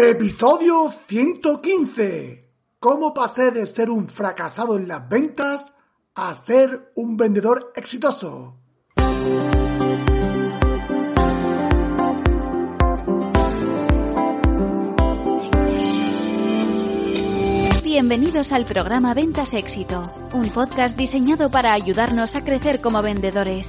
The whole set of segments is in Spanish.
Episodio 115. ¿Cómo pasé de ser un fracasado en las ventas a ser un vendedor exitoso? Bienvenidos al programa Ventas Éxito, un podcast diseñado para ayudarnos a crecer como vendedores.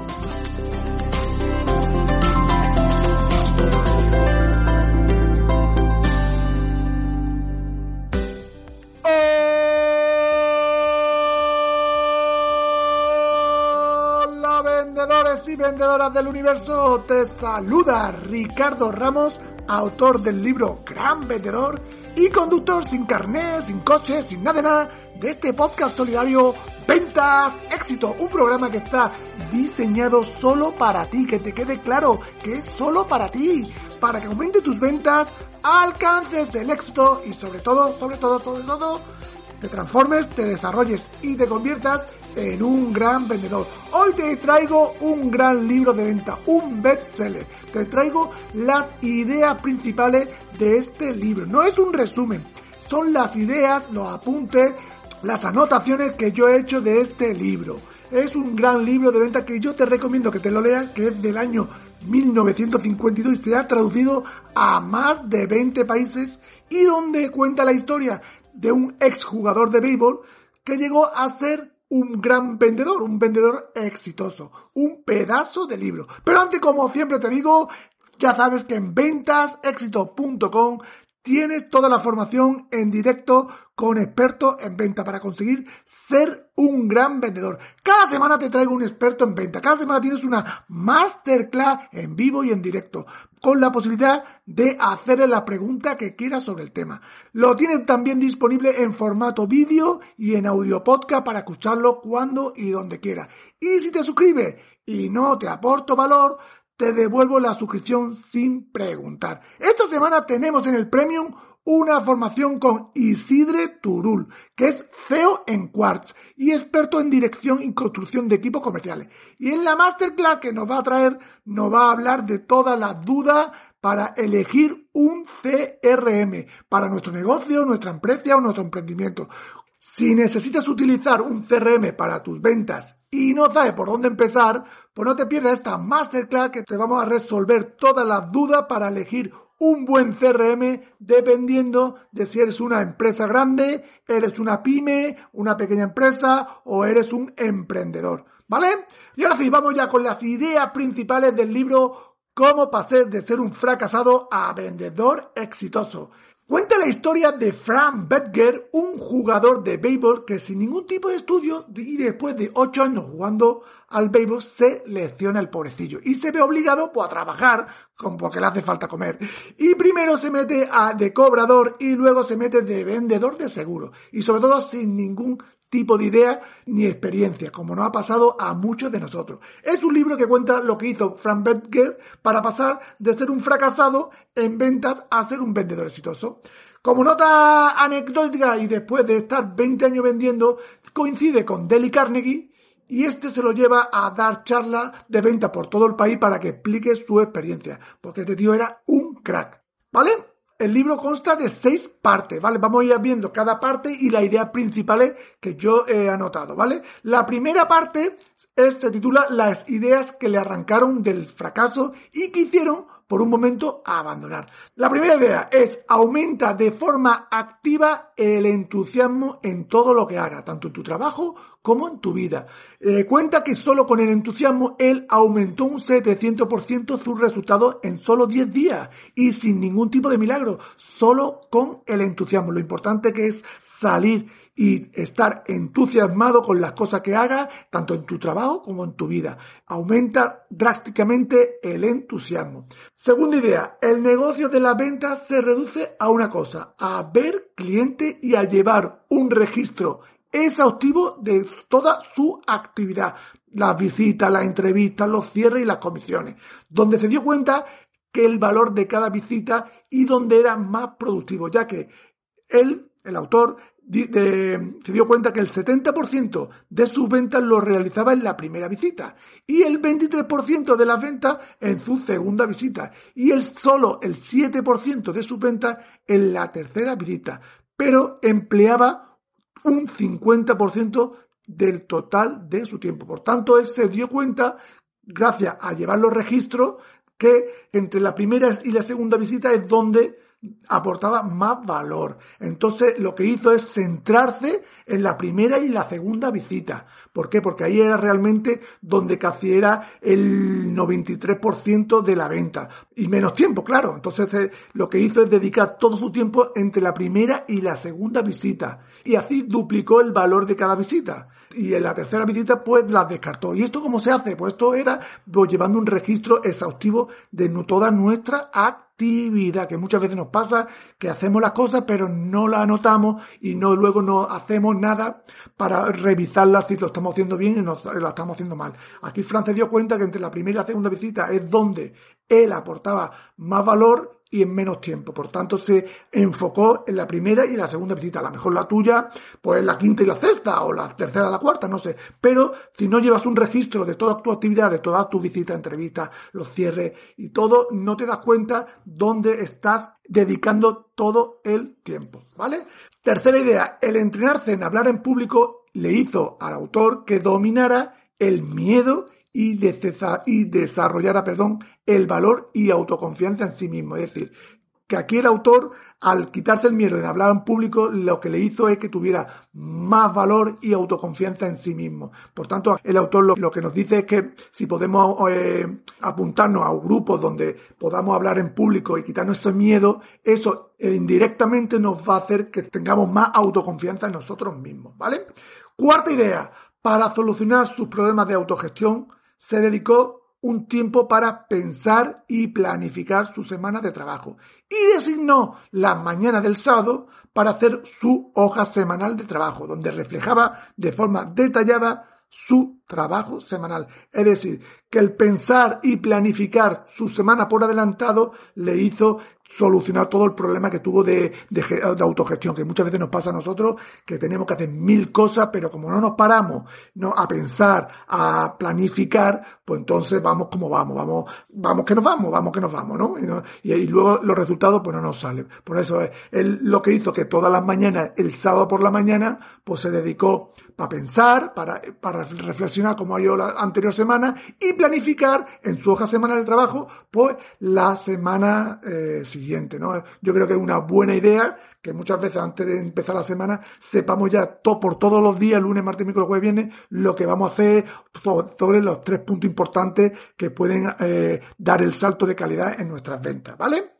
Vendedoras del universo, te saluda Ricardo Ramos, autor del libro Gran Vendedor y conductor sin carné, sin coche, sin nada de nada de este podcast solidario Ventas Éxito, un programa que está diseñado solo para ti, que te quede claro que es solo para ti, para que aumente tus ventas, alcances el éxito y sobre todo, sobre todo, sobre todo, te transformes, te desarrolles y te conviertas un gran vendedor. Hoy te traigo un gran libro de venta, un bestseller. Te traigo las ideas principales de este libro. No es un resumen, son las ideas, los apuntes, las anotaciones que yo he hecho de este libro. Es un gran libro de venta que yo te recomiendo que te lo leas, que es del año 1952 y se ha traducido a más de 20 países y donde cuenta la historia de un exjugador de béisbol que llegó a ser un gran vendedor, un vendedor exitoso, un pedazo de libro. Pero antes, como siempre te digo, ya sabes que en ventasexito.com tienes toda la formación en directo con expertos en venta para conseguir ser un gran vendedor. Cada semana te traigo un experto en venta. Cada semana tienes una masterclass en vivo y en directo con la posibilidad de hacerle la pregunta que quieras sobre el tema. Lo tienes también disponible en formato vídeo y en audio podcast para escucharlo cuando y donde quieras. Y si te suscribes y no te aporto valor, te devuelvo la suscripción sin preguntar. Esta semana tenemos en el Premium una formación con Isidre Turul, que es CEO en Quartz y experto en dirección y construcción de equipos comerciales. Y en la masterclass que nos va a traer, nos va a hablar de todas las dudas para elegir un CRM para nuestro negocio, nuestra empresa o nuestro emprendimiento. Si necesitas utilizar un CRM para tus ventas y no sabes por dónde empezar, pues no te pierdas esta masterclass que te vamos a resolver todas las dudas para elegir un buen CRM dependiendo de si eres una empresa grande, eres una pyme, una pequeña empresa o eres un emprendedor. ¿Vale? Y ahora sí, vamos ya con las ideas principales del libro Cómo pasé de ser un fracasado a vendedor exitoso. Cuenta la historia de Frank Betger, un jugador de béisbol que sin ningún tipo de estudio y después de 8 años jugando al béisbol se lesiona el pobrecillo y se ve obligado pues, a trabajar como porque le hace falta comer. Y primero se mete a, de cobrador y luego se mete de vendedor de seguro y sobre todo sin ningún tipo de idea ni experiencia, como nos ha pasado a muchos de nosotros. Es un libro que cuenta lo que hizo Frank Betger para pasar de ser un fracasado en ventas a ser un vendedor exitoso. Como nota anecdótica y después de estar 20 años vendiendo, coincide con Dale Carnegie y este se lo lleva a dar charlas de venta por todo el país para que explique su experiencia, porque este tío era un crack. ¿Vale? El libro consta de seis partes, ¿vale? Vamos a ir viendo cada parte y las ideas principales que yo he anotado, ¿vale? La primera parte es, se titula Las ideas que le arrancaron del fracaso y que hicieron por un momento abandonar. La primera idea es aumenta de forma activa el entusiasmo en todo lo que haga, tanto en tu trabajo como en tu vida. Eh, cuenta que solo con el entusiasmo él aumentó un 700% sus resultados en solo 10 días y sin ningún tipo de milagro, solo con el entusiasmo. Lo importante que es salir y estar entusiasmado con las cosas que hagas, tanto en tu trabajo como en tu vida. Aumenta drásticamente el entusiasmo. Segunda idea, el negocio de las ventas se reduce a una cosa, a ver cliente y a llevar un registro exhaustivo de toda su actividad. las visitas, las entrevistas, los cierres y las comisiones, donde se dio cuenta que el valor de cada visita y donde era más productivo, ya que él, el autor, se dio cuenta que el 70% de sus ventas lo realizaba en la primera visita y el 23% de las ventas en su segunda visita y el solo el 7% de sus ventas en la tercera visita, pero empleaba un 50% del total de su tiempo. Por tanto, él se dio cuenta, gracias a llevar los registros, que entre la primera y la segunda visita es donde aportaba más valor. Entonces lo que hizo es centrarse en la primera y la segunda visita. ¿Por qué? Porque ahí era realmente donde casi era el 93% de la venta. Y menos tiempo, claro. Entonces eh, lo que hizo es dedicar todo su tiempo entre la primera y la segunda visita. Y así duplicó el valor de cada visita y en la tercera visita pues las descartó. ¿Y esto cómo se hace? Pues esto era pues, llevando un registro exhaustivo de toda nuestra actividad, que muchas veces nos pasa que hacemos las cosas pero no las anotamos y no luego no hacemos nada para revisarlas si lo estamos haciendo bien y no lo estamos haciendo mal. Aquí Fran se dio cuenta que entre la primera y la segunda visita es donde él aportaba más valor y en menos tiempo. Por tanto, se enfocó en la primera y la segunda visita. A lo mejor la tuya, pues la quinta y la sexta, o la tercera la cuarta, no sé. Pero si no llevas un registro de toda tu actividad, de todas tus visitas, entrevistas, los cierres y todo, no te das cuenta dónde estás dedicando todo el tiempo, ¿vale? Tercera idea, el entrenarse en hablar en público le hizo al autor que dominara el miedo y, y desarrollara el valor y autoconfianza en sí mismo. Es decir, que aquí el autor, al quitarse el miedo de hablar en público, lo que le hizo es que tuviera más valor y autoconfianza en sí mismo. Por tanto, el autor lo, que nos dice es que si podemos eh, apuntarnos a grupos donde podamos hablar en público y quitarnos ese miedo, eso indirectamente nos va a hacer que tengamos más autoconfianza en nosotros mismos. Cuarta idea, para solucionar sus problemas de autogestión, se dedicó un tiempo para pensar y planificar su semana de trabajo y designó las mañanas del sábado para hacer su hoja semanal de trabajo, donde reflejaba de forma detallada su trabajo semanal. Es decir, que el pensar y planificar su semana por adelantado le hizo solucionar todo el problema que tuvo de, autogestión, que muchas veces nos pasa a nosotros, que tenemos que hacer mil cosas, pero como no nos paramos no a pensar, a planificar, pues entonces vamos como vamos, vamos, vamos que nos vamos, vamos que nos vamos, ¿no? Y, y, luego los resultados pues no nos salen. Por eso él lo que hizo que todas las mañanas, el sábado por la mañana, pues se dedicó para pensar, para, para reflexionar como ha ido la anterior semana y planificar en su hoja semanal de trabajo, pues la semana eh, siguiente, ¿no? Yo creo que es una buena idea que muchas veces antes de empezar la semana sepamos ya por todos los días, lunes, martes, miércoles, jueves, viernes, lo que vamos a hacer sobre los tres puntos importantes que pueden eh, dar el salto de calidad en nuestras ventas, ¿vale?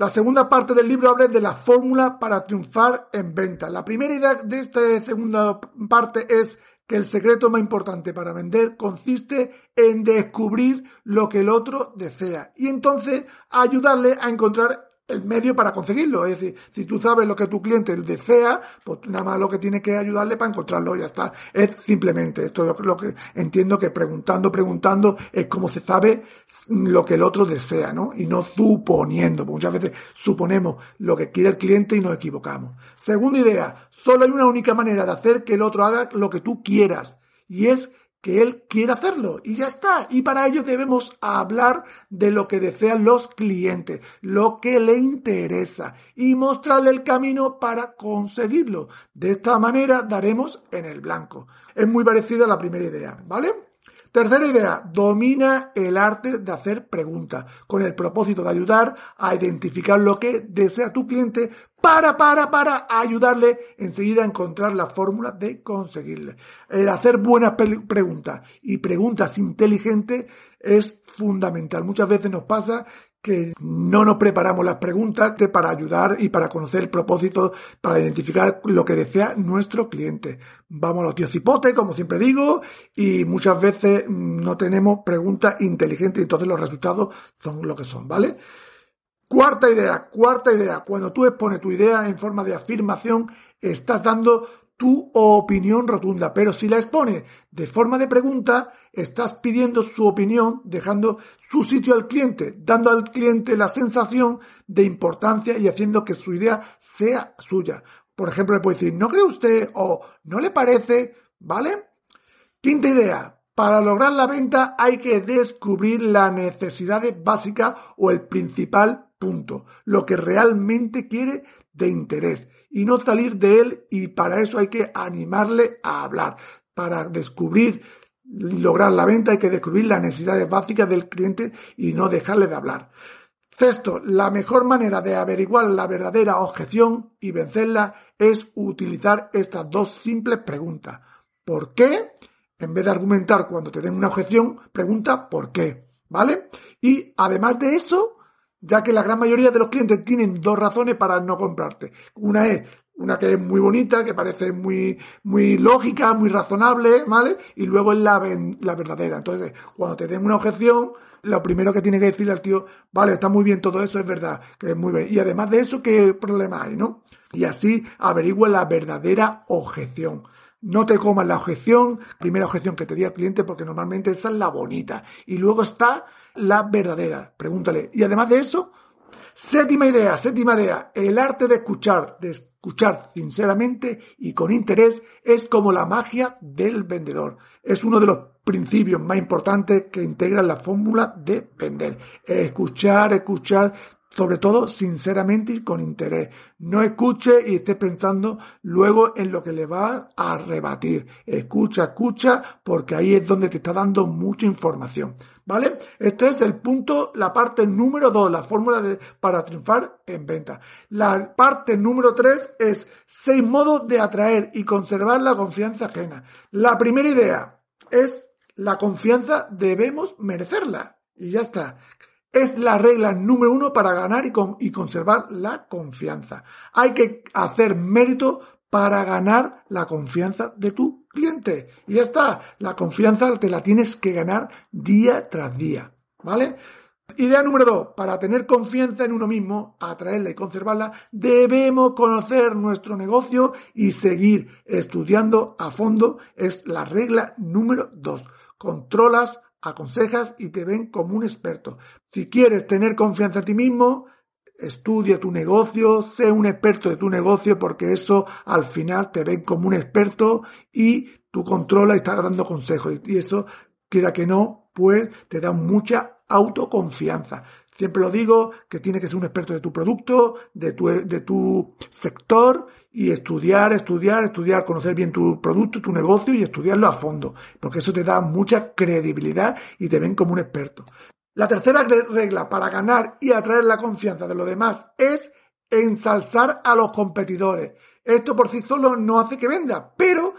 La segunda parte del libro habla de la fórmula para triunfar en ventas. La primera idea de esta segunda parte es que el secreto más importante para vender consiste en descubrir lo que el otro desea y entonces ayudarle a encontrar el medio para conseguirlo. Es decir, si tú sabes lo que tu cliente desea, pues nada más lo que tienes que ayudarle para encontrarlo, ya está. Es simplemente esto es lo que entiendo que preguntando, preguntando es como se sabe lo que el otro desea, ¿no? Y no suponiendo, porque muchas veces suponemos lo que quiere el cliente y nos equivocamos. Segunda idea, solo hay una única manera de hacer que el otro haga lo que tú quieras y es que él quiere hacerlo y ya está. Y para ello debemos hablar de lo que desean los clientes, lo que le interesa y mostrarle el camino para conseguirlo. De esta manera daremos en el blanco. Es muy parecida a la primera idea, ¿vale? Tercera idea, domina el arte de hacer preguntas con el propósito de ayudar a identificar lo que desea tu cliente para, para, para ayudarle enseguida a encontrar la fórmula de conseguirle. El hacer buenas preguntas y preguntas inteligentes es fundamental. Muchas veces nos pasa que no nos preparamos las preguntas para ayudar y para conocer el propósito, para identificar lo que desea nuestro cliente. Vamos a los tíos cipotes, como siempre digo, y muchas veces no tenemos preguntas inteligentes y entonces los resultados son lo que son, ¿vale? Cuarta idea, cuarta idea. Cuando tú expones tu idea en forma de afirmación, estás dando tu opinión rotunda, pero si la expones de forma de pregunta, estás pidiendo su opinión, dejando su sitio al cliente, dando al cliente la sensación de importancia y haciendo que su idea sea suya. Por ejemplo, le puede decir, ¿no cree usted o no le parece? ¿Vale? Quinta idea. Para lograr la venta hay que descubrir la necesidad básica o el principal punto, lo que realmente quiere de interés y no salir de él y para eso hay que animarle a hablar. Para descubrir lograr la venta hay que descubrir las necesidades básicas del cliente y no dejarle de hablar. Sexto, la mejor manera de averiguar la verdadera objeción y vencerla es utilizar estas dos simples preguntas. ¿Por qué? En vez de argumentar cuando te den una objeción, pregunta ¿por qué? ¿Vale? Y además de eso, ya que la gran mayoría de los clientes tienen dos razones para no comprarte. Una es una que es muy bonita, que parece muy, muy lógica, muy razonable, ¿vale? Y luego es la, la verdadera. Entonces, cuando te den una objeción, lo primero que tiene que decirle al tío, vale, está muy bien todo eso, es verdad, que es muy bien. Y además de eso, ¿qué problema hay, no? Y así averigua la verdadera objeción. No te comas la objeción, primera objeción que te di al cliente, porque normalmente esa es la bonita. Y luego está la verdadera. Pregúntale. Y además de eso, séptima idea, séptima idea, el arte de escuchar, de escuchar sinceramente y con interés es como la magia del vendedor. Es uno de los principios más importantes que integran la fórmula de vender. Escuchar, escuchar sobre todo sinceramente y con interés. No escuche y esté pensando luego en lo que le va a rebatir. Escucha, escucha, porque ahí es donde te está dando mucha información. ¿Vale? Este es el punto, la parte número dos, la fórmula de, para triunfar en venta. La parte número tres es seis modos de atraer y conservar la confianza ajena. La primera idea es la confianza debemos merecerla. Y ya está. Es la regla número uno para ganar y, y conservar la confianza. Hay que hacer mérito para ganar la confianza de tu cliente. Y ya está. La confianza te la tienes que ganar día tras día. ¿Vale? Idea número dos. Para tener confianza en uno mismo, atraerla y conservarla, debemos conocer nuestro negocio y seguir estudiando a fondo. Es la regla número dos. Controlas aconsejas y te ven como un experto. Si quieres tener confianza en ti mismo, estudia tu negocio, sé un experto de tu negocio porque eso al final te ven como un experto y tú controlas y estás dando consejos y eso, quiera que no, pues te da mucha autoconfianza. Siempre lo digo que tienes que ser un experto de tu producto, de tu, de tu sector y estudiar, estudiar, estudiar, conocer bien tu producto, tu negocio y estudiarlo a fondo, porque eso te da mucha credibilidad y te ven como un experto. La tercera regla para ganar y atraer la confianza de los demás es ensalzar a los competidores. Esto por sí solo no hace que venda, pero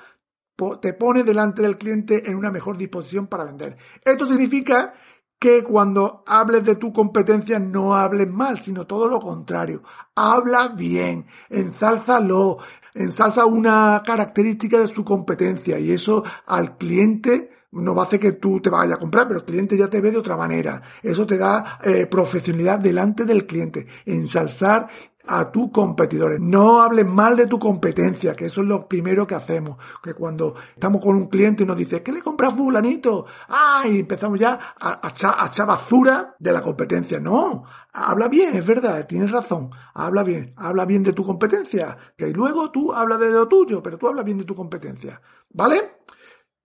te pone delante del cliente en una mejor disposición para vender. Esto significa que cuando hables de tu competencia no hables mal, sino todo lo contrario. Habla bien, ensálzalo, ensalza una característica de su competencia y eso al cliente no va a hacer que tú te vayas a comprar, pero el cliente ya te ve de otra manera. Eso te da eh, profesionalidad delante del cliente. Ensalzar a tus competidores. No hables mal de tu competencia, que eso es lo primero que hacemos. Que cuando estamos con un cliente y nos dice, ¿qué le compras fulanito? Ah, y empezamos ya a, echar basura de la competencia. No, habla bien, es verdad, tienes razón. Habla bien, habla bien de tu competencia. Que luego tú hablas de lo tuyo, pero tú hablas bien de tu competencia. ¿Vale?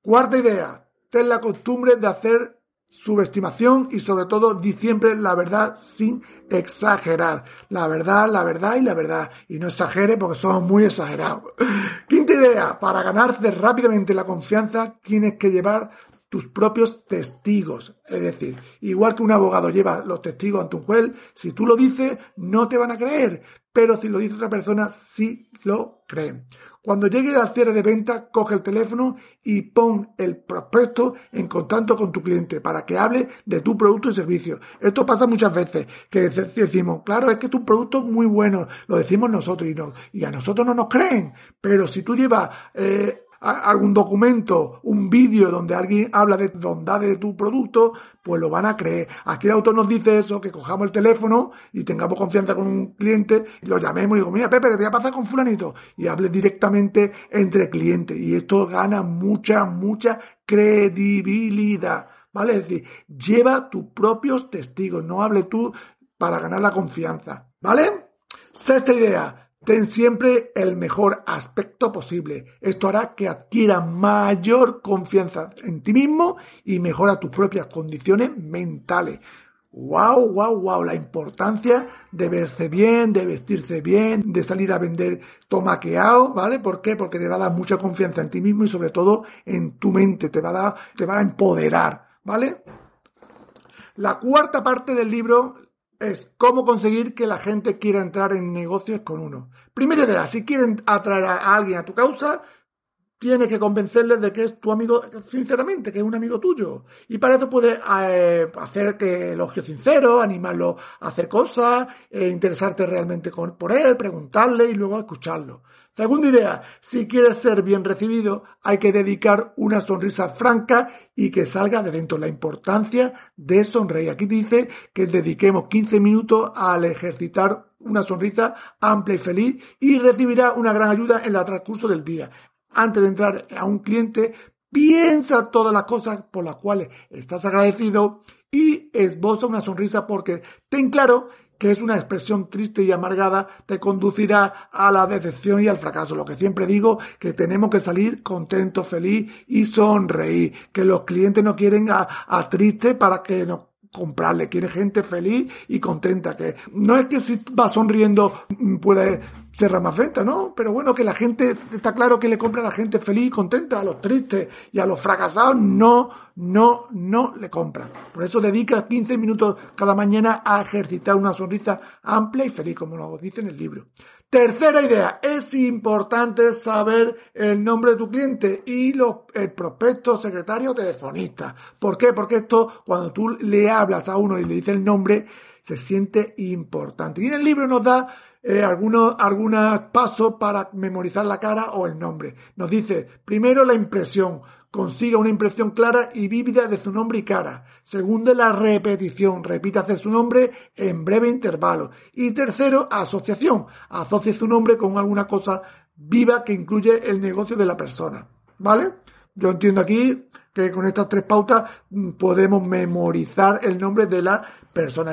Cuarta idea, ten la costumbre de hacer subestimación y sobre todo di siempre la verdad sin exagerar. La verdad, la verdad y la verdad. Y no exagere porque somos muy exagerados. Quinta idea, para ganarse rápidamente la confianza tienes que llevar tus propios testigos. Es decir, igual que un abogado lleva los testigos ante un juez, si tú lo dices, no te van a creer. Pero si lo dice otra persona, sí lo creen. Cuando llegue al cierre de venta, coge el teléfono y pon el prospecto en contacto con tu cliente para que hable de tu producto y servicio. Esto pasa muchas veces, que decimos, claro, es que tu producto es muy bueno, lo decimos nosotros y, no, y a nosotros no nos creen. Pero si tú llevas eh, algún documento, un vídeo donde alguien habla de bondades de tu producto, pues lo van a creer. Aquí el autor nos dice eso, que cojamos el teléfono y tengamos confianza con un cliente, y lo llamemos y digo, mira Pepe, que te voy a pasar con fulanito. Y hable directamente entre clientes. Y esto gana mucha, mucha credibilidad. ¿Vale? Es decir, lleva tus propios testigos, no hable tú para ganar la confianza. ¿Vale? Sexta idea Ten siempre el mejor aspecto posible. Esto hará que adquiera mayor confianza en ti mismo y mejora tus propias condiciones mentales. Wow, wow, wow, la importancia de verse bien, de vestirse bien, de salir a vender tomaqueado, ¿vale? ¿Por qué? Porque te va a dar mucha confianza en ti mismo y sobre todo en tu mente, te va a te va a empoderar, ¿vale? La cuarta parte del libro es cómo conseguir que la gente quiera entrar en negocios con uno. Primera idea, si quieren atraer a alguien a tu causa, tienes que convencerles de que es tu amigo, sinceramente, que es un amigo tuyo. Y para eso puedes eh, hacer que elogio sincero, animarlo a hacer cosas, eh, interesarte realmente por él, preguntarle y luego escucharlo. Segunda idea, si quieres ser bien recibido, hay que dedicar una sonrisa franca y que salga de dentro. La importancia de sonreír. Aquí dice que dediquemos 15 minutos al ejercitar una sonrisa amplia y feliz y recibirá una gran ayuda en el transcurso del día. Antes de entrar a un cliente, piensa todas las cosas por las cuales estás agradecido y esboza una sonrisa porque ten claro que es una expresión triste y amargada, te conducirá a la decepción y al fracaso. Lo que siempre digo, que tenemos que salir contentos, feliz y sonreír. Que los clientes no quieren a, a triste para que nos comprarle, quiere gente feliz y contenta, que no es que si va sonriendo puede cerrar más ventas, ¿no? Pero bueno, que la gente, está claro que le compra a la gente feliz y contenta, a los tristes y a los fracasados no, no, no le compran. Por eso dedica 15 minutos cada mañana a ejercitar una sonrisa amplia y feliz, como lo dice en el libro. Tercera idea, es importante saber el nombre de tu cliente y los, el prospecto, secretario, telefonista. ¿Por qué? Porque esto, cuando tú le hablas a uno y le dices el nombre, se siente importante. Y en el libro nos da eh, algunos, algunos pasos para memorizar la cara o el nombre. Nos dice, primero la impresión consiga una impresión clara y vívida de su nombre y cara. Segundo, la repetición. Repítase su nombre en breve intervalo. Y tercero, asociación. Asocie su nombre con alguna cosa viva que incluye el negocio de la persona. ¿Vale? Yo entiendo aquí que con estas tres pautas mm, podemos memorizar el nombre de la persona.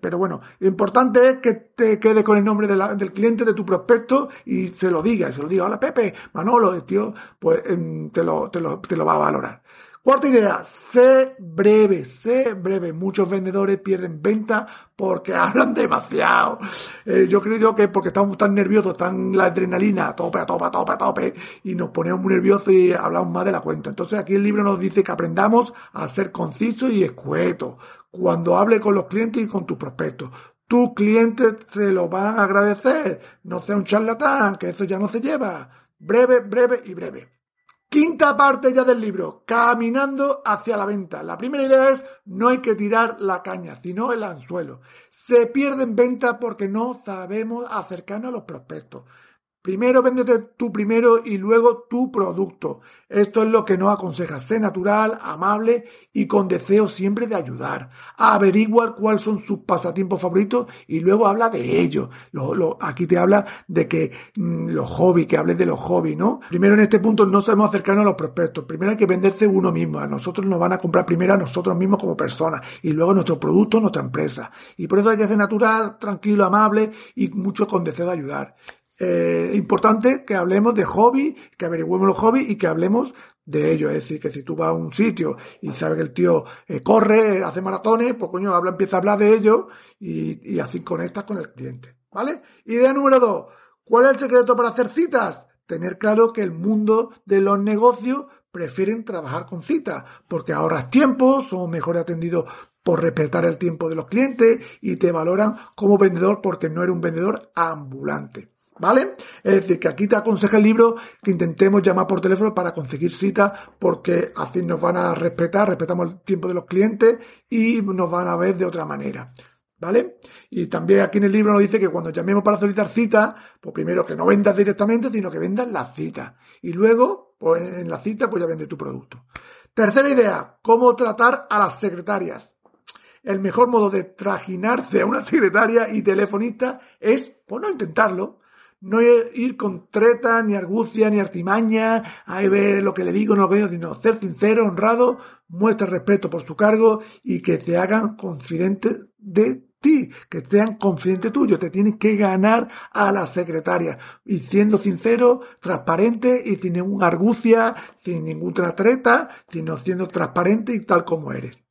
Pero bueno, lo importante es que te quedes con el nombre del cliente, de tu prospecto y se lo diga, se lo diga, hola Pepe, Manolo, tío, pues em, te lo, te lo, te lo va a valorar. Cuarta idea, sé breve, sé breve. Muchos vendedores pierden venta porque hablan demasiado. Eh, yo creo que porque estamos tan nerviosos, tan la adrenalina, a tope, a tope, a tope, a tope, y nos ponemos muy nerviosos y hablamos más de la cuenta. Entonces aquí el libro nos dice que aprendamos a ser concisos y escuetos cuando hable con los clientes y con tus prospectos. Tus clientes se lo van a agradecer. No sea un charlatán, que eso ya no se lleva. Breve, breve y breve. Quinta parte ya del libro, caminando hacia la venta. La primera idea es no hay que tirar la caña, sino el anzuelo. Se pierden venta porque no sabemos acercarnos a los prospectos. Primero véndete tú primero y luego tu producto. Esto es lo que nos aconseja. Sé natural, amable y con deseo siempre de ayudar. Averigua cuáles son sus pasatiempos favoritos y luego habla de ellos. aquí te habla de que mm, los hobbies, que hables de los hobbies, ¿no? Primero en este punto no sabemos acercarnos a los prospectos. Primero hay que venderse uno mismo. A nosotros nos van a comprar primero a nosotros mismos como personas y luego nuestro producto, nuestra empresa. Y por eso hay que ser natural, tranquilo, amable y mucho con deseo de ayudar eh, importante que hablemos de hobby, que averigüemos los hobbies y que hablemos de ello. Es decir, que si tú vas a un sitio y sabes que el tío eh, corre, hace maratones, pues coño, habla, empieza a hablar de ello y, y así conectas con el cliente. ¿Vale? Idea número dos. ¿Cuál es el secreto para hacer citas? Tener claro que el mundo de los negocios prefieren trabajar con citas, porque ahorras tiempo, son mejor atendidos por respetar el tiempo de los clientes y te valoran como vendedor porque no eres un vendedor ambulante. ¿Vale? Es decir, que aquí te aconseja el libro que intentemos llamar por teléfono para conseguir cita porque así nos van a respetar, respetamos el tiempo de los clientes y nos van a ver de otra manera. ¿vale? Y también aquí en el libro nos dice que cuando llamemos para solicitar cita, pues primero que no vendas directamente, sino que vendas la cita. Y luego, pues en la cita, pues ya vende tu producto. Tercera idea, cómo tratar a las secretarias. El mejor modo de trajinarse a una secretaria y telefonista es, pues no intentarlo, no ir con treta, ni argucia, ni artimaña, ahí ver lo que le digo, no lo que digo, sino ser sincero, honrado, muestra respeto por su cargo y que te hagan confidente de ti, que sean confidente tuyo, te tienes que ganar a la secretaria y siendo sincero, transparente y sin ninguna argucia, sin ninguna treta, sino siendo transparente y tal como eres.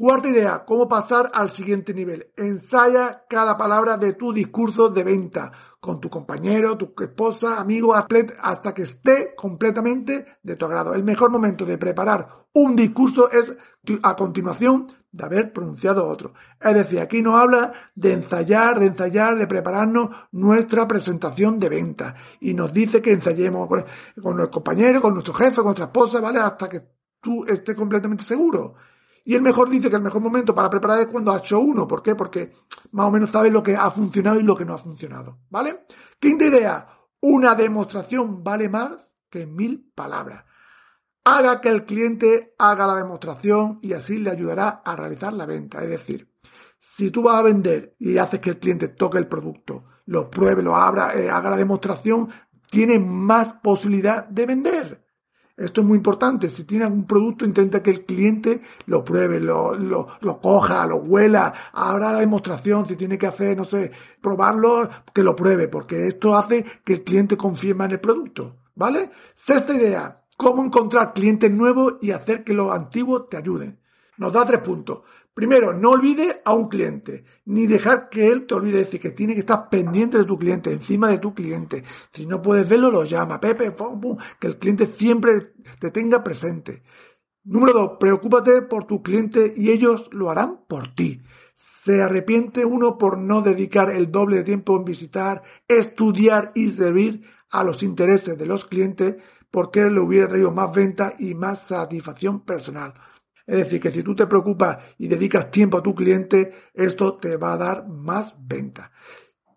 Cuarta idea, cómo pasar al siguiente nivel. Ensaya cada palabra de tu discurso de venta con tu compañero, tu esposa, amigo, atleta, hasta que esté completamente de tu agrado. El mejor momento de preparar un discurso es a continuación de haber pronunciado otro. Es decir, aquí nos habla de ensayar, de ensayar, de prepararnos nuestra presentación de venta. Y nos dice que ensayemos con, con compañero, con nuestro jefe, con nuestra esposa, ¿vale? Hasta que tú estés completamente seguro. Y el mejor dice que el mejor momento para preparar es cuando has hecho uno. ¿Por qué? Porque más o menos sabes lo que ha funcionado y lo que no ha funcionado. ¿Vale? Quinta idea. Una demostración vale más que mil palabras. Haga que el cliente haga la demostración y así le ayudará a realizar la venta. Es decir, si tú vas a vender y haces que el cliente toque el producto, lo pruebe, lo abra, eh, haga la demostración, tiene más posibilidad de vender. Esto es muy importante. Si tiene algún producto, intenta que el cliente lo pruebe, lo, lo, lo coja, lo huela, abra la demostración. Si tiene que hacer, no sé, probarlo, que lo pruebe, porque esto hace que el cliente confíe en el producto. ¿Vale? Sexta idea. Cómo encontrar clientes nuevos y hacer que los antiguos te ayuden. Nos da tres puntos. Primero, no olvide a un cliente, ni dejar que él te olvide, decir, que tiene que estar pendiente de tu cliente, encima de tu cliente. Si no puedes verlo, lo llama, Pepe, pum, pum, que el cliente siempre te tenga presente. Número dos, preocúpate por tu cliente y ellos lo harán por ti. Se arrepiente uno por no dedicar el doble de tiempo en visitar, estudiar y servir a los intereses de los clientes porque le hubiera traído más venta y más satisfacción personal. Es decir, que si tú te preocupas y dedicas tiempo a tu cliente, esto te va a dar más venta.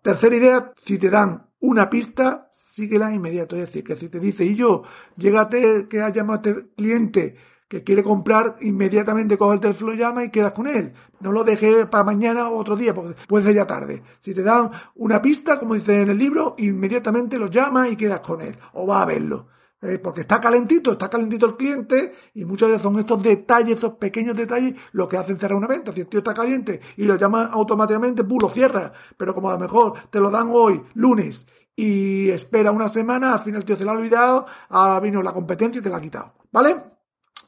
Tercera idea, si te dan una pista, síguela inmediato. Es decir, que si te dice, y yo, llégate que ha llamado a este cliente que quiere comprar, inmediatamente coge el teléfono, llama y quedas con él. No lo dejes para mañana o otro día, porque puede ser ya tarde. Si te dan una pista, como dice en el libro, inmediatamente lo llamas y quedas con él, o va a verlo. Eh, porque está calentito, está calentito el cliente y muchas veces son estos detalles, estos pequeños detalles lo que hacen cerrar una venta. Si el tío está caliente y lo llama automáticamente, ¡pum! lo cierra. Pero como a lo mejor te lo dan hoy, lunes, y espera una semana, al final el tío se lo ha olvidado, ha vino la competencia y te la ha quitado. ¿Vale?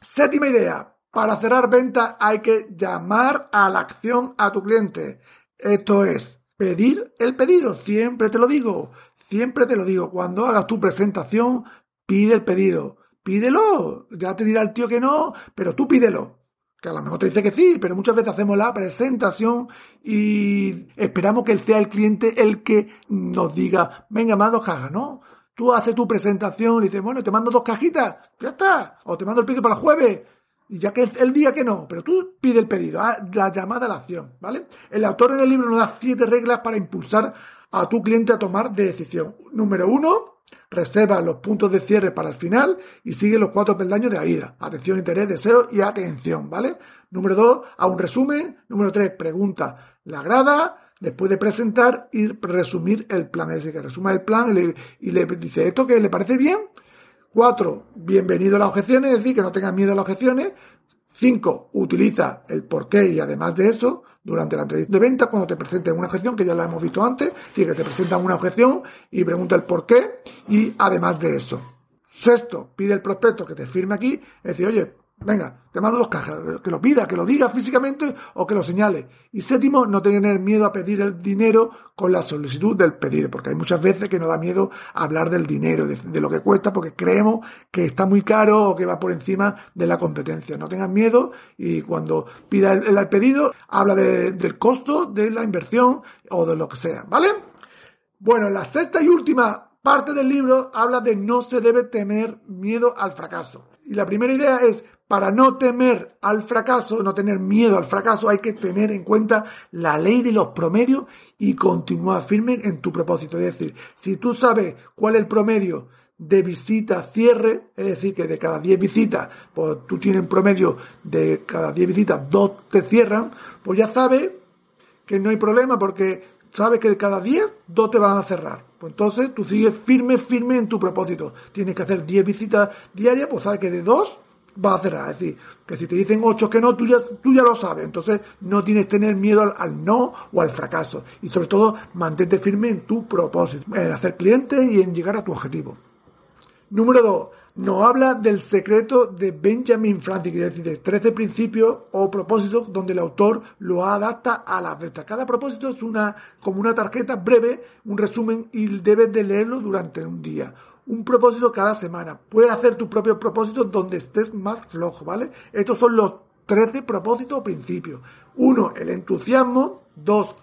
Séptima idea. Para cerrar venta hay que llamar a la acción a tu cliente. Esto es pedir el pedido. Siempre te lo digo. Siempre te lo digo. Cuando hagas tu presentación, Pide el pedido. Pídelo. Ya te dirá el tío que no, pero tú pídelo. Que a lo mejor te dice que sí, pero muchas veces hacemos la presentación y esperamos que sea el cliente el que nos diga, venga, más dos cajas, ¿no? Tú haces tu presentación y dices, bueno, te mando dos cajitas, ya está. O te mando el pedido para el jueves. Y ya que es el día que no, pero tú pide el pedido, la llamada a la acción, ¿vale? El autor en el libro nos da siete reglas para impulsar a tu cliente a tomar decisión. Número uno, Reserva los puntos de cierre para el final y sigue los cuatro peldaños de AIDA. Atención, interés, deseo y atención, ¿vale? Número dos, a un resumen. Número tres, pregunta la grada. Después de presentar y resumir el plan. Es decir, que resuma el plan y le, dice, ¿esto que le parece bien? Cuatro, bienvenido a las objeciones, es decir, que no tengas miedo a las objeciones. Cinco, utiliza el porqué y además de eso, durante la entrevista de venta, cuando te presenten una objeción, que ya la hemos visto antes, y que te presentan una objeción y pregunta el porqué y además de eso. Sexto, pide el prospecto que te firme aquí, es decir, oye, Venga, te mando dos cajas, que lo pida, que lo diga físicamente o que lo señale. Y séptimo, no tener miedo a pedir el dinero con la solicitud del pedido, porque hay muchas veces que nos da miedo hablar del dinero, de, lo que cuesta, porque creemos que está muy caro o que va por encima de la competencia. No tengan miedo y cuando pida el, pedido, habla del costo de la inversión o de lo que sea, ¿vale? Bueno, la sexta y última parte del libro habla de no se debe tener miedo al fracaso. Y la primera idea es para no temer al fracaso, no tener miedo al fracaso, hay que tener en cuenta la ley de los promedios y continuar firme en tu propósito. Es decir, si tú sabes cuál es el promedio de visita cierre, es decir, que de cada 10 visitas, pues tú tienes un promedio de cada 10 visitas, dos te cierran, pues ya sabes que no hay problema porque sabes que de cada 10, dos te van a cerrar. Pues entonces tú sigues firme, firme en tu propósito. Tienes que hacer 10 visitas diarias, pues sabes que de dos vas a cerrar. Es decir, que si te dicen 8 que no, tú ya, tú ya lo sabes. Entonces no tienes que tener miedo al, al, no o al fracaso. Y sobre todo, mantente firme en tu propósito, en hacer clientes y en llegar a tu objetivo. Número 2. Nos habla del secreto de Benjamin Franklin, es decir, de 13 principios o propósitos donde el autor lo adapta a la ventas. Cada propósito es una, como una tarjeta breve, un resumen y debes de leerlo durante un día. Un propósito cada semana. Puedes hacer tu propio propósito donde estés más flojo, ¿vale? Estos son los 13 propósitos o principios. Uno, el entusiasmo. Dos,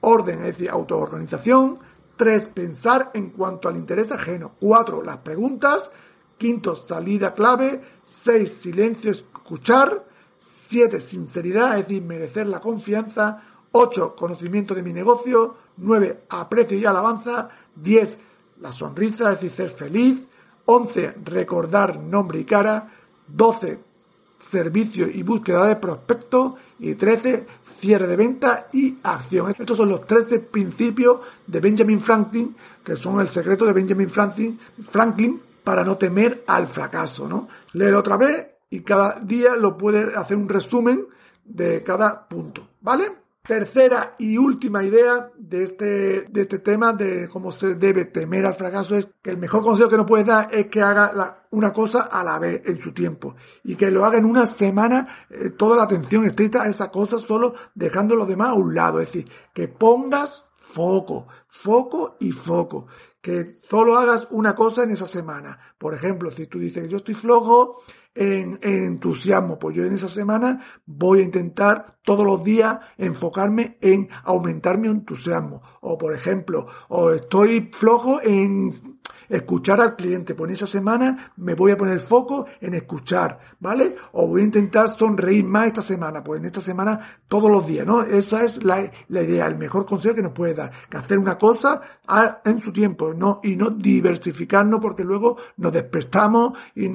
orden, es decir, autoorganización. 3. Pensar en cuanto al interés ajeno. 4. Las preguntas. Quinto, salida clave. 6. Silencio, escuchar. 7. Sinceridad, es decir, merecer la confianza. 8. Conocimiento de mi negocio. 9. Aprecio y alabanza. 10. La sonrisa, es decir, ser feliz. 11. Recordar nombre y cara. 12. Servicio y búsqueda de prospectos. Y 13 cierre de venta y acción. Estos son los 13 principios de Benjamin Franklin, que son el secreto de Benjamin Franklin, Franklin para no temer al fracaso, ¿no? Leer otra vez y cada día lo puede hacer un resumen de cada punto, ¿vale? Tercera y última idea de este, de este tema de cómo se debe temer al fracaso es que el mejor consejo que nos puedes dar es que haga una cosa a la vez en su tiempo y que lo haga en una semana eh, toda la atención estricta a esa cosa solo dejando lo demás a un lado. Es decir, que pongas foco, foco y foco. Que solo hagas una cosa en esa semana. Por ejemplo, si tú dices, yo estoy flojo, en, entusiasmo. Pues yo en esa semana voy a intentar todos los días enfocarme en aumentar mi entusiasmo. O por ejemplo, o estoy flojo en escuchar al cliente. En esa semana me voy a poner foco en escuchar, ¿vale? O voy a intentar sonreír más esta semana. Pues en esta semana todos los días, ¿no? Esa es la, la idea, el mejor consejo que nos puede dar. Que hacer una cosa en su tiempo, ¿no? Y no diversificarnos porque luego nos despertamos y,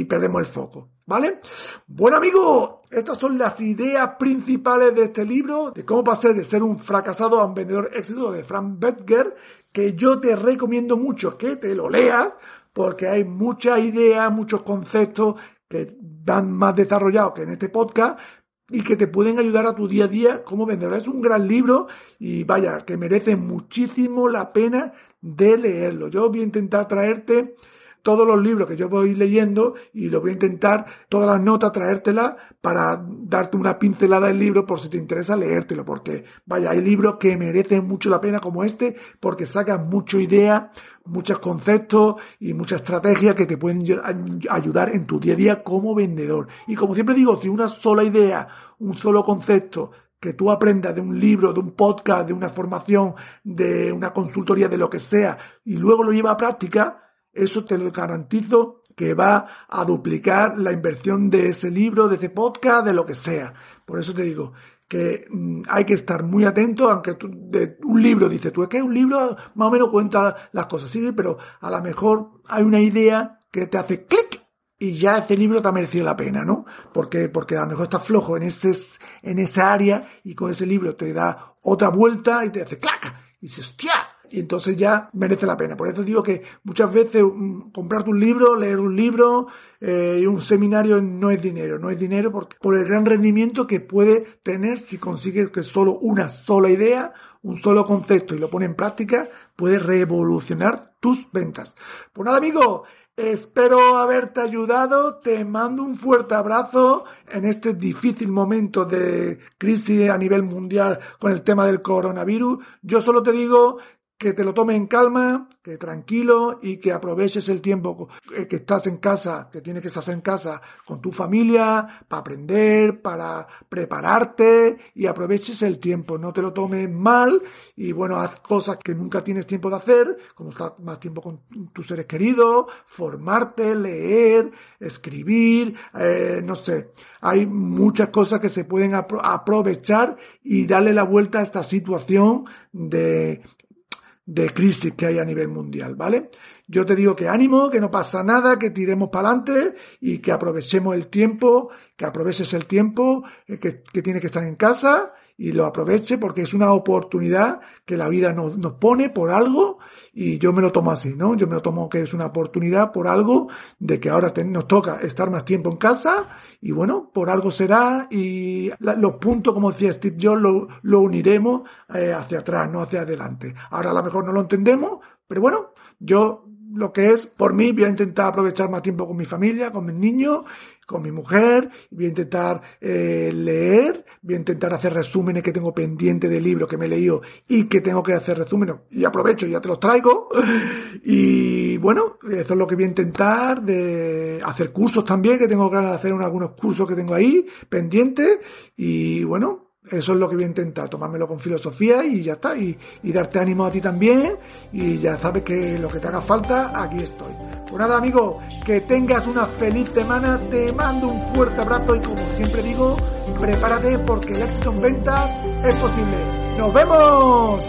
y perdemos el foco. ¿Vale? Bueno amigo, estas son las ideas principales de este libro, de cómo pasar de ser un fracasado a un vendedor éxito de Frank Betger, que yo te recomiendo mucho que te lo leas, porque hay muchas ideas, muchos conceptos que van más desarrollados que en este podcast, y que te pueden ayudar a tu día a día como vendedor. Es un gran libro y vaya, que merece muchísimo la pena de leerlo. Yo voy a intentar traerte todos los libros que yo voy leyendo y lo voy a intentar, todas las notas, traértelas para darte una pincelada del libro por si te interesa leértelo, porque vaya, hay libros que merecen mucho la pena como este, porque sacan mucho idea, muchos conceptos y mucha estrategia que te pueden ayudar en tu día a día como vendedor. Y como siempre digo, si una sola idea, un solo concepto que tú aprendas de un libro, de un podcast, de una formación, de una consultoría, de lo que sea, y luego lo lleva a práctica, eso te lo garantizo que va a duplicar la inversión de ese libro, de ese podcast, de lo que sea. Por eso te digo que mm, hay que estar muy atento, aunque tú, de un libro dices tú, es que un libro más o menos cuenta las cosas, sí, pero a lo mejor hay una idea que te hace clic y ya ese libro te ha merecido la pena, ¿no? Porque, porque a lo mejor estás flojo en ese, en esa área y con ese libro te da otra vuelta y te hace clac y dices, hostia, y entonces ya merece la pena. Por eso digo que muchas veces mm, comprarte un libro, leer un libro eh, un seminario no es dinero, no es dinero por, por el gran rendimiento que puede tener si consigues que solo una sola idea, un solo concepto y lo pone en práctica, puede revolucionar tus ventas. Pues nada, amigo, Espero haberte ayudado. Te mando un fuerte abrazo en este difícil momento de crisis a nivel mundial con el tema del coronavirus. Yo solo te digo que te lo tomes en calma, que tranquilo y que aproveches el tiempo eh, que estás en casa, que tienes que estar en casa con tu familia, para aprender, para prepararte y aproveches el tiempo. No te lo tomes mal y bueno, haz cosas que nunca tienes tiempo de hacer, como estar más tiempo con tus seres queridos, formarte, leer, escribir, eh, no sé. Hay muchas cosas que se pueden aprovechar y darle la vuelta a esta situación de de crisis que hay a nivel mundial, ¿vale? Yo te digo que ánimo, que no pasa nada, que tiremos para adelante y que aprovechemos el tiempo, que aproveches el tiempo eh, que, que tiene que estar en casa y lo aproveche porque es una oportunidad que la vida nos, nos pone por algo y yo me lo tomo así, ¿no? Yo me lo tomo que es una oportunidad por algo de que ahora nos toca estar más tiempo en casa y bueno, por algo será y los puntos, como decía Steve Jobs, lo, lo uniremos eh, hacia atrás, no hacia adelante. Ahora a lo mejor no lo entendemos, pero bueno, yo lo que es, por mí, voy a intentar aprovechar más tiempo con mi familia, con mis niños, con mi mujer, voy a intentar eh, leer, voy a intentar hacer resúmenes que tengo pendiente de libros que me he leído y que tengo que hacer resúmenes y aprovecho y ya te los traigo. Y bueno, eso es lo que voy a intentar de hacer cursos también, que tengo ganas de hacer algunos cursos que tengo ahí pendientes y bueno, eso es lo que voy a intentar, tomármelo con filosofía y ya está, y, darte ánimo a ti también, y ya sabes que lo que te haga falta, aquí estoy. Pues nada, amigo, que tengas una feliz semana, te mando un fuerte abrazo y como siempre digo, prepárate porque el éxito en venta es posible. ¡Nos vemos!